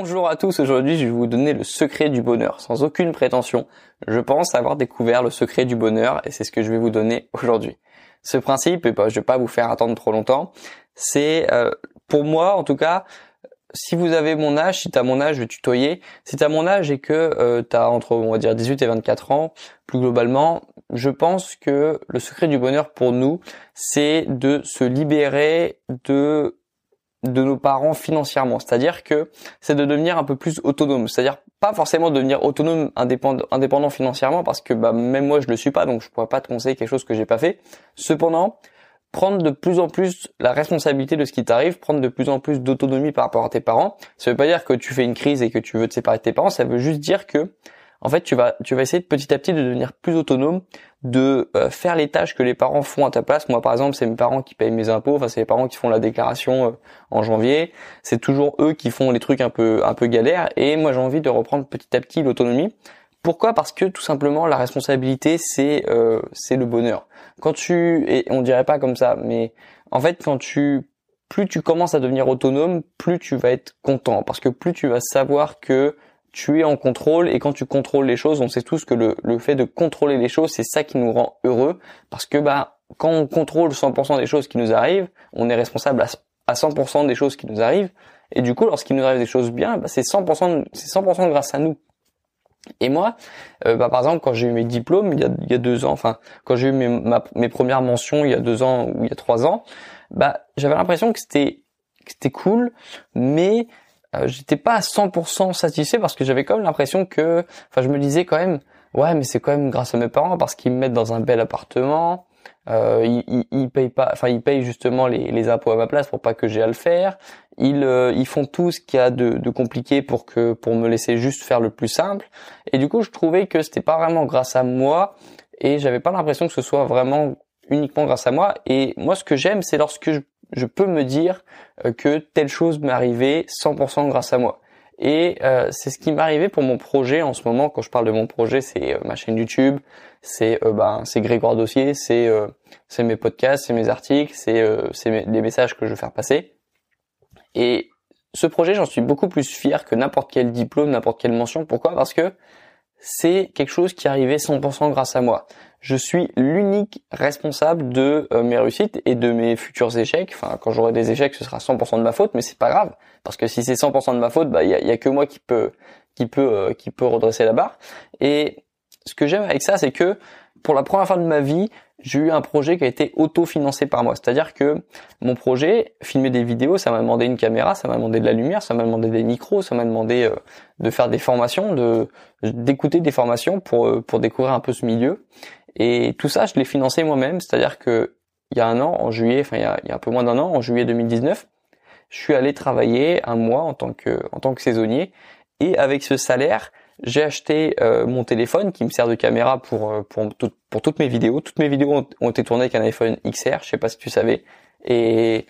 Bonjour à tous, aujourd'hui je vais vous donner le secret du bonheur, sans aucune prétention. Je pense avoir découvert le secret du bonheur et c'est ce que je vais vous donner aujourd'hui. Ce principe, et bah, je vais pas vous faire attendre trop longtemps, c'est euh, pour moi en tout cas, si vous avez mon âge, si tu as mon âge, je vais tutoyer, si tu as mon âge et que euh, tu as entre on va dire 18 et 24 ans, plus globalement, je pense que le secret du bonheur pour nous, c'est de se libérer de de nos parents financièrement. C'est-à-dire que c'est de devenir un peu plus autonome. C'est-à-dire pas forcément devenir autonome, indépendant, financièrement, parce que bah, même moi je le suis pas, donc je pourrais pas te conseiller quelque chose que j'ai pas fait. Cependant, prendre de plus en plus la responsabilité de ce qui t'arrive, prendre de plus en plus d'autonomie par rapport à tes parents. Ça veut pas dire que tu fais une crise et que tu veux te séparer de tes parents, ça veut juste dire que en fait, tu vas, tu vas essayer de petit à petit de devenir plus autonome, de euh, faire les tâches que les parents font à ta place. Moi, par exemple, c'est mes parents qui payent mes impôts. Enfin, c'est les parents qui font la déclaration euh, en janvier. C'est toujours eux qui font les trucs un peu, un peu galères. Et moi, j'ai envie de reprendre petit à petit l'autonomie. Pourquoi? Parce que tout simplement, la responsabilité, c'est, euh, c'est le bonheur. Quand tu, et on dirait pas comme ça, mais en fait, quand tu plus tu commences à devenir autonome, plus tu vas être content parce que plus tu vas savoir que tu es en contrôle et quand tu contrôles les choses, on sait tous que le, le fait de contrôler les choses, c'est ça qui nous rend heureux parce que bah quand on contrôle 100% des choses qui nous arrivent, on est responsable à, 100% des choses qui nous arrivent et du coup lorsqu'il nous arrive des choses bien, bah, c'est 100% c'est 100% grâce à nous. Et moi, euh, bah, par exemple, quand j'ai eu mes diplômes il y a, il y a deux ans, enfin quand j'ai eu mes, mes premières mentions il y a deux ans ou il y a trois ans, bah j'avais l'impression que c'était c'était cool, mais j'étais pas à 100% satisfait parce que j'avais quand même l'impression que, enfin, je me disais quand même, ouais, mais c'est quand même grâce à mes parents parce qu'ils me mettent dans un bel appartement, euh, ils, ils, payent pas, enfin, ils payent justement les, les impôts à ma place pour pas que j'ai à le faire. Ils, euh, ils font tout ce qu'il y a de, de compliqué pour que, pour me laisser juste faire le plus simple. Et du coup, je trouvais que c'était pas vraiment grâce à moi et j'avais pas l'impression que ce soit vraiment uniquement grâce à moi. Et moi, ce que j'aime, c'est lorsque je je peux me dire euh, que telle chose m'est arrivée 100% grâce à moi. Et euh, c'est ce qui m'est arrivé pour mon projet en ce moment. Quand je parle de mon projet, c'est euh, ma chaîne YouTube, c'est ben c'est Grégoire Dossier, c'est c'est mes podcasts, c'est mes articles, c'est c'est les messages que je veux faire passer. Et ce projet, j'en suis beaucoup plus fier que n'importe quel diplôme, n'importe quelle mention. Pourquoi? Parce que c'est quelque chose qui arrivé 100% grâce à moi. Je suis l'unique responsable de euh, mes réussites et de mes futurs échecs. Enfin, quand j'aurai des échecs, ce sera 100% de ma faute, mais c'est pas grave parce que si c'est 100% de ma faute, bah il y a, que moi qui peut qui peut euh, qui peut redresser la barre. Et ce que j'aime avec ça, c'est que pour la première fois de ma vie, j'ai eu un projet qui a été auto-financé par moi. C'est-à-dire que mon projet, filmer des vidéos, ça m'a demandé une caméra, ça m'a demandé de la lumière, ça m'a demandé des micros, ça m'a demandé euh, de faire des formations, de d'écouter des formations pour euh, pour découvrir un peu ce milieu. Et tout ça, je l'ai financé moi-même. C'est-à-dire que il y a un an, en juillet, enfin il y a, il y a un peu moins d'un an, en juillet 2019, je suis allé travailler un mois en tant que en tant que saisonnier. Et avec ce salaire, j'ai acheté euh, mon téléphone qui me sert de caméra pour euh, pour, pour toutes mes vidéos. Toutes mes vidéos ont, été tournées avec un iPhone XR, je sais pas si tu savais. Et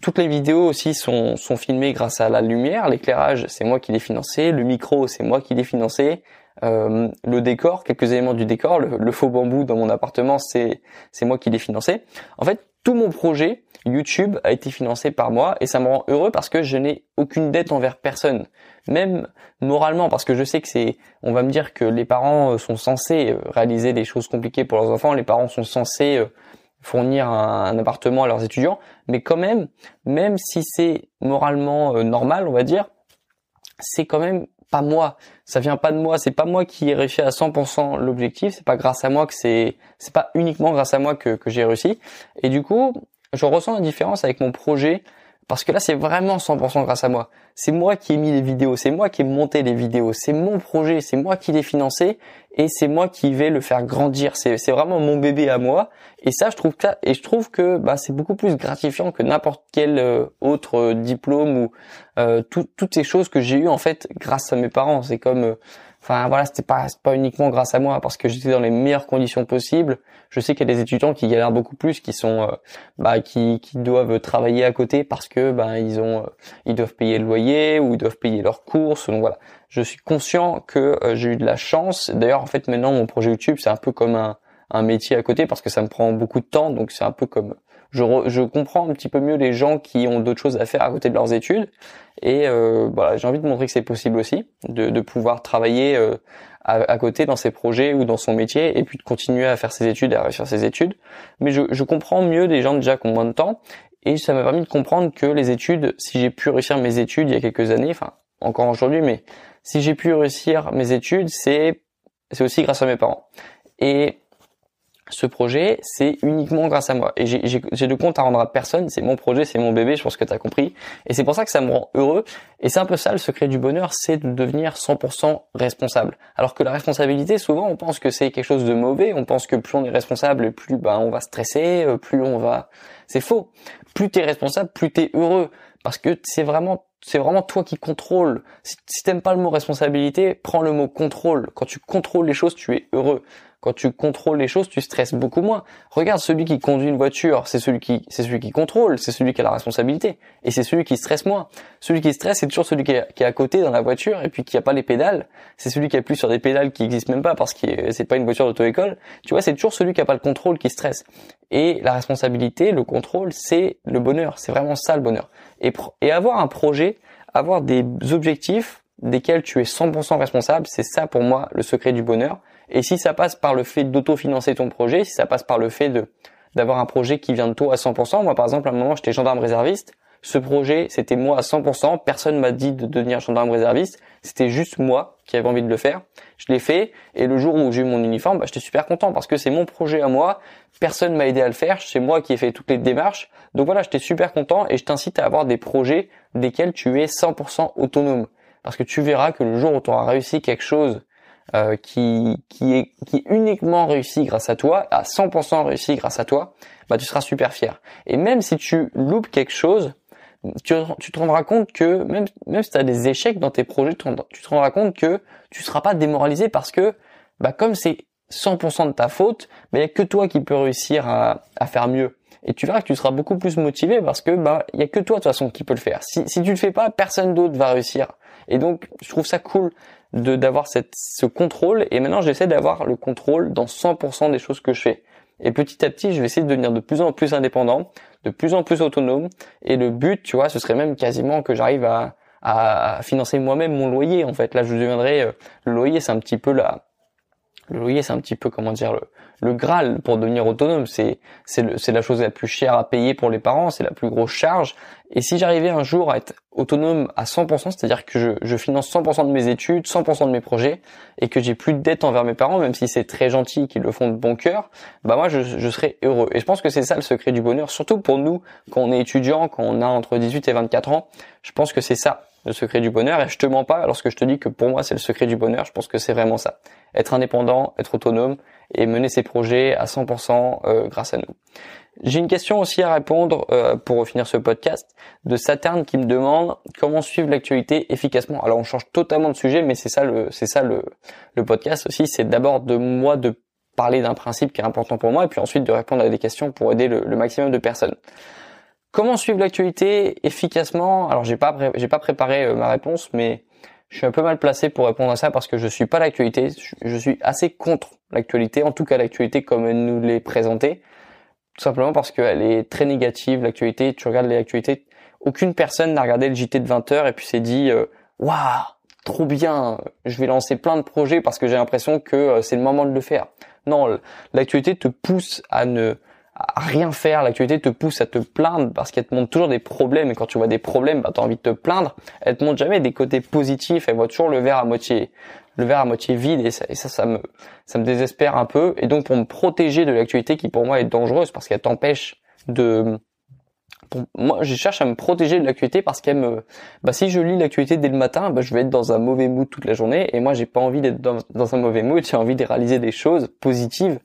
toutes les vidéos aussi sont, sont filmées grâce à la lumière, l'éclairage, c'est moi qui l'ai financé, le micro, c'est moi qui l'ai financé, euh, le décor, quelques éléments du décor, le, le faux bambou dans mon appartement, c'est c'est moi qui l'ai financé. En fait, tout mon projet YouTube a été financé par moi et ça me rend heureux parce que je n'ai aucune dette envers personne, même moralement parce que je sais que c'est on va me dire que les parents euh, sont censés euh, réaliser des choses compliquées pour leurs enfants, les parents sont censés fournir un, appartement à leurs étudiants, mais quand même, même si c'est moralement normal, on va dire, c'est quand même pas moi. Ça vient pas de moi. C'est pas moi qui ai réussi à 100% l'objectif. C'est pas grâce à moi que c'est, c'est pas uniquement grâce à moi que, que j'ai réussi. Et du coup, je ressens la différence avec mon projet parce que là, c'est vraiment 100% grâce à moi. C'est moi qui ai mis les vidéos, c'est moi qui ai monté les vidéos, c'est mon projet, c'est moi qui l'ai financé et c'est moi qui vais le faire grandir. C'est, vraiment mon bébé à moi. Et ça, je trouve que, et je trouve que bah, c'est beaucoup plus gratifiant que n'importe quel euh, autre euh, diplôme ou euh, toutes ces choses que j'ai eues en fait grâce à mes parents. C'est comme Enfin voilà, c'était pas pas uniquement grâce à moi parce que j'étais dans les meilleures conditions possibles. Je sais qu'il y a des étudiants qui galèrent beaucoup plus, qui sont euh, bah qui qui doivent travailler à côté parce que bah ils ont euh, ils doivent payer le loyer ou ils doivent payer leurs courses. Donc voilà, je suis conscient que euh, j'ai eu de la chance. D'ailleurs en fait maintenant mon projet YouTube c'est un peu comme un un métier à côté parce que ça me prend beaucoup de temps. Donc c'est un peu comme je, je comprends un petit peu mieux les gens qui ont d'autres choses à faire à côté de leurs études. Et euh, voilà, j'ai envie de montrer que c'est possible aussi, de, de pouvoir travailler euh, à, côté dans ses projets ou dans son métier, et puis de continuer à faire ses études et à réussir ses études. Mais je, je comprends mieux des gens déjà qui ont moins de temps, et ça m'a permis de comprendre que les études, si j'ai pu réussir mes études il y a quelques années, enfin encore aujourd'hui, mais si j'ai pu réussir mes études, c'est c'est aussi grâce à mes parents. Et ce projet, c'est uniquement grâce à moi. Et j'ai de compte à rendre à personne. C'est mon projet, c'est mon bébé. Je pense que tu as compris. Et c'est pour ça que ça me rend heureux. Et c'est un peu ça le secret du bonheur, c'est de devenir 100% responsable. Alors que la responsabilité, souvent, on pense que c'est quelque chose de mauvais. On pense que plus on est responsable, plus bah, on va stresser, euh, plus on va. C'est faux. Plus t'es responsable, plus t'es heureux. Parce que c'est vraiment c'est vraiment toi qui contrôle. Si, si t'aimes pas le mot responsabilité, prends le mot contrôle. Quand tu contrôles les choses, tu es heureux. Quand tu contrôles les choses, tu stresses beaucoup moins. Regarde celui qui conduit une voiture, c'est celui qui, c'est celui qui contrôle, c'est celui qui a la responsabilité, et c'est celui qui stresse moins. Celui qui stresse, c'est toujours celui qui est, à côté dans la voiture et puis qui a pas les pédales. C'est celui qui appuie sur des pédales qui existent même pas parce que c'est pas une voiture d'auto-école. Tu vois, c'est toujours celui qui a pas le contrôle qui stresse. Et la responsabilité, le contrôle, c'est le bonheur. C'est vraiment ça le bonheur. Et, et avoir un projet, avoir des objectifs desquels tu es 100% responsable, c'est ça pour moi le secret du bonheur. Et si ça passe par le fait d'autofinancer ton projet, si ça passe par le fait de d'avoir un projet qui vient de toi à 100%, moi par exemple à un moment j'étais gendarme réserviste, ce projet c'était moi à 100%, personne m'a dit de devenir gendarme réserviste, c'était juste moi qui avais envie de le faire. Je l'ai fait. Et le jour où j'ai eu mon uniforme, bah, j'étais super content parce que c'est mon projet à moi, personne m'a aidé à le faire, c'est moi qui ai fait toutes les démarches. Donc voilà, j'étais super content et je t'incite à avoir des projets desquels tu es 100% autonome. Parce que tu verras que le jour où tu auras réussi quelque chose euh, qui, qui, est, qui uniquement réussi grâce à toi, à 100% réussi grâce à toi, bah tu seras super fier. Et même si tu loupes quelque chose, tu, tu te rendras compte que même, même si tu as des échecs dans tes projets, tu te rendras compte que tu seras pas démoralisé parce que bah comme c'est 100% de ta faute, il n'y a que toi qui peux réussir à, à faire mieux. Et tu verras que tu seras beaucoup plus motivé parce que bah y a que toi de toute façon qui peut le faire. Si, si tu le fais pas, personne d'autre va réussir. Et donc je trouve ça cool de d'avoir ce contrôle et maintenant j'essaie d'avoir le contrôle dans 100% des choses que je fais. Et petit à petit, je vais essayer de devenir de plus en plus indépendant, de plus en plus autonome et le but, tu vois, ce serait même quasiment que j'arrive à à financer moi-même mon loyer en fait. Là, je deviendrai euh, le loyer, c'est un petit peu la le loyer, c'est un petit peu comment dire le, le Graal pour devenir autonome. C'est c'est la chose la plus chère à payer pour les parents, c'est la plus grosse charge. Et si j'arrivais un jour à être autonome à 100%, c'est-à-dire que je, je finance 100% de mes études, 100% de mes projets, et que j'ai plus de dettes envers mes parents, même si c'est très gentil qu'ils le font de bon cœur, bah moi je, je serais heureux. Et je pense que c'est ça le secret du bonheur, surtout pour nous quand on est étudiant, quand on a entre 18 et 24 ans. Je pense que c'est ça le secret du bonheur. Et je te mens pas lorsque je te dis que pour moi c'est le secret du bonheur. Je pense que c'est vraiment ça. Être indépendant, être autonome et mener ses projets à 100% euh, grâce à nous. J'ai une question aussi à répondre euh, pour finir ce podcast de Saturne qui me demande comment suivre l'actualité efficacement. Alors on change totalement de sujet, mais c'est ça le c'est ça le, le podcast aussi. C'est d'abord de moi de parler d'un principe qui est important pour moi et puis ensuite de répondre à des questions pour aider le, le maximum de personnes. Comment suivre l'actualité efficacement? Alors j'ai pas j'ai pas préparé euh, ma réponse, mais je suis un peu mal placé pour répondre à ça parce que je suis pas l'actualité. Je suis assez contre l'actualité, en tout cas l'actualité comme elle nous l'est présentée, tout simplement parce qu'elle est très négative. L'actualité, tu regardes l'actualité, aucune personne n'a regardé le JT de 20 h et puis s'est dit euh, waouh trop bien, je vais lancer plein de projets parce que j'ai l'impression que euh, c'est le moment de le faire. Non, l'actualité te pousse à ne rien faire, l'actualité te pousse à te plaindre parce qu'elle te montre toujours des problèmes. Et quand tu vois des problèmes, bah, tu as envie de te plaindre. Elle te montre jamais des côtés positifs, elle voit toujours le verre à moitié le verre à moitié vide. Et ça, ça, ça me ça me désespère un peu. Et donc pour me protéger de l'actualité qui pour moi est dangereuse parce qu'elle t'empêche de moi je cherche à me protéger de l'actualité parce qu'elle me bah si je lis l'actualité dès le matin bah je vais être dans un mauvais mood toute la journée. Et moi j'ai pas envie d'être dans, dans un mauvais mood. J'ai envie de réaliser des choses positives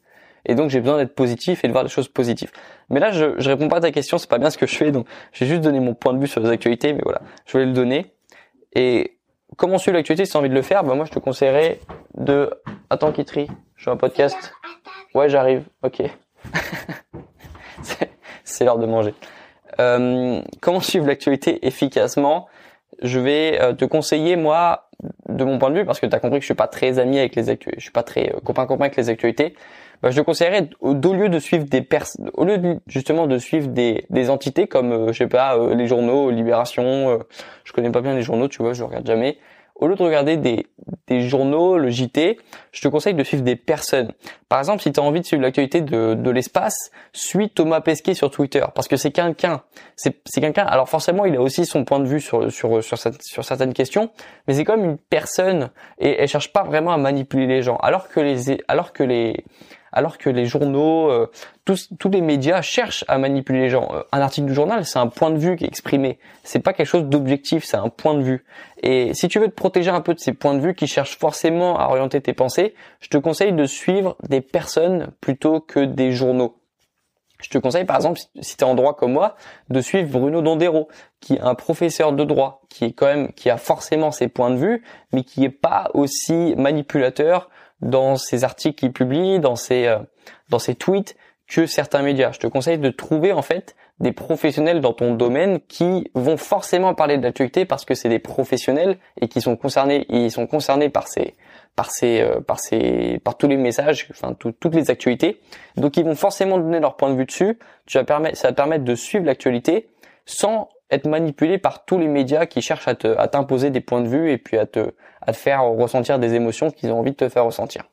et donc j'ai besoin d'être positif et de voir des choses positives. Mais là, je, je réponds pas à ta question, c'est pas bien ce que je fais, donc j'ai juste donné mon point de vue sur les actualités, mais voilà, je voulais le donner. Et comment suivre l'actualité si tu as envie de le faire, bah moi je te conseillerais de... Attends Kitri, je suis un podcast. Ouais, j'arrive, ok. c'est l'heure de manger. Euh, comment suivre l'actualité efficacement? Je vais euh, te conseiller moi de mon point de vue parce que tu as compris que je suis pas très ami avec les actualités, je suis pas très euh, copain copain avec les actualités. Bah, je te conseillerais au, lieu de suivre des personnes, au lieu de, justement de suivre des, des entités comme euh, je sais pas euh, les journaux, Libération, euh, je connais pas bien les journaux, tu vois, je regarde jamais au lieu de regarder des, des journaux, le JT, je te conseille de suivre des personnes. Par exemple, si tu as envie de suivre l'actualité de, de l'espace, suis Thomas Pesquet sur Twitter, parce que c'est quelqu'un, c'est quelqu'un. Alors forcément, il a aussi son point de vue sur sur sur, certaines questions, mais c'est comme une personne et elle cherche pas vraiment à manipuler les gens, alors que les alors que les alors que les journaux, euh, tous, tous les médias cherchent à manipuler les gens. Euh, un article du journal, c'est un point de vue qui est exprimé. C'est pas quelque chose d'objectif, c'est un point de vue. Et si tu veux te protéger un peu de ces points de vue qui cherchent forcément à orienter tes pensées, je te conseille de suivre des personnes plutôt que des journaux. Je te conseille par exemple, si tu es en droit comme moi, de suivre Bruno Dondero, qui est un professeur de droit, qui est quand même, qui a forcément ses points de vue, mais qui est pas aussi manipulateur dans ses articles qu'il publie, dans ses euh, dans ses tweets que certains médias. Je te conseille de trouver en fait des professionnels dans ton domaine qui vont forcément parler de l'actualité parce que c'est des professionnels et qui sont concernés ils sont concernés par ces par ces euh, par ces par tous les messages enfin toutes les actualités donc ils vont forcément donner leur point de vue dessus ça va permettre de suivre l'actualité sans être manipulé par tous les médias qui cherchent à te, à t'imposer des points de vue et puis à te, à te faire ressentir des émotions qu'ils ont envie de te faire ressentir.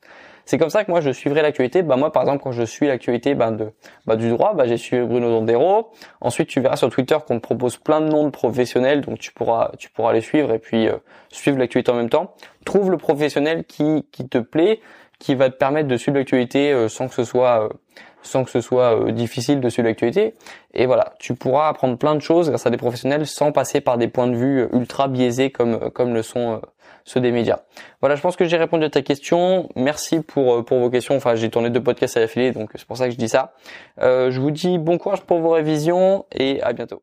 C'est comme ça que moi je suivrai l'actualité. Bah moi par exemple quand je suis l'actualité bah, de bah, du droit, bah j'ai suivi Bruno Dondero. Ensuite tu verras sur Twitter qu'on te propose plein de noms de professionnels, donc tu pourras tu pourras les suivre et puis euh, suivre l'actualité en même temps. Trouve le professionnel qui qui te plaît, qui va te permettre de suivre l'actualité euh, sans que ce soit euh, sans que ce soit euh, difficile de suivre l'actualité. Et voilà, tu pourras apprendre plein de choses grâce à des professionnels sans passer par des points de vue ultra biaisés comme comme le sont ceux des médias. Voilà, je pense que j'ai répondu à ta question. Merci pour pour vos questions. Enfin, j'ai tourné deux podcasts à l'affilée, donc c'est pour ça que je dis ça. je vous dis bon courage pour vos révisions et à bientôt.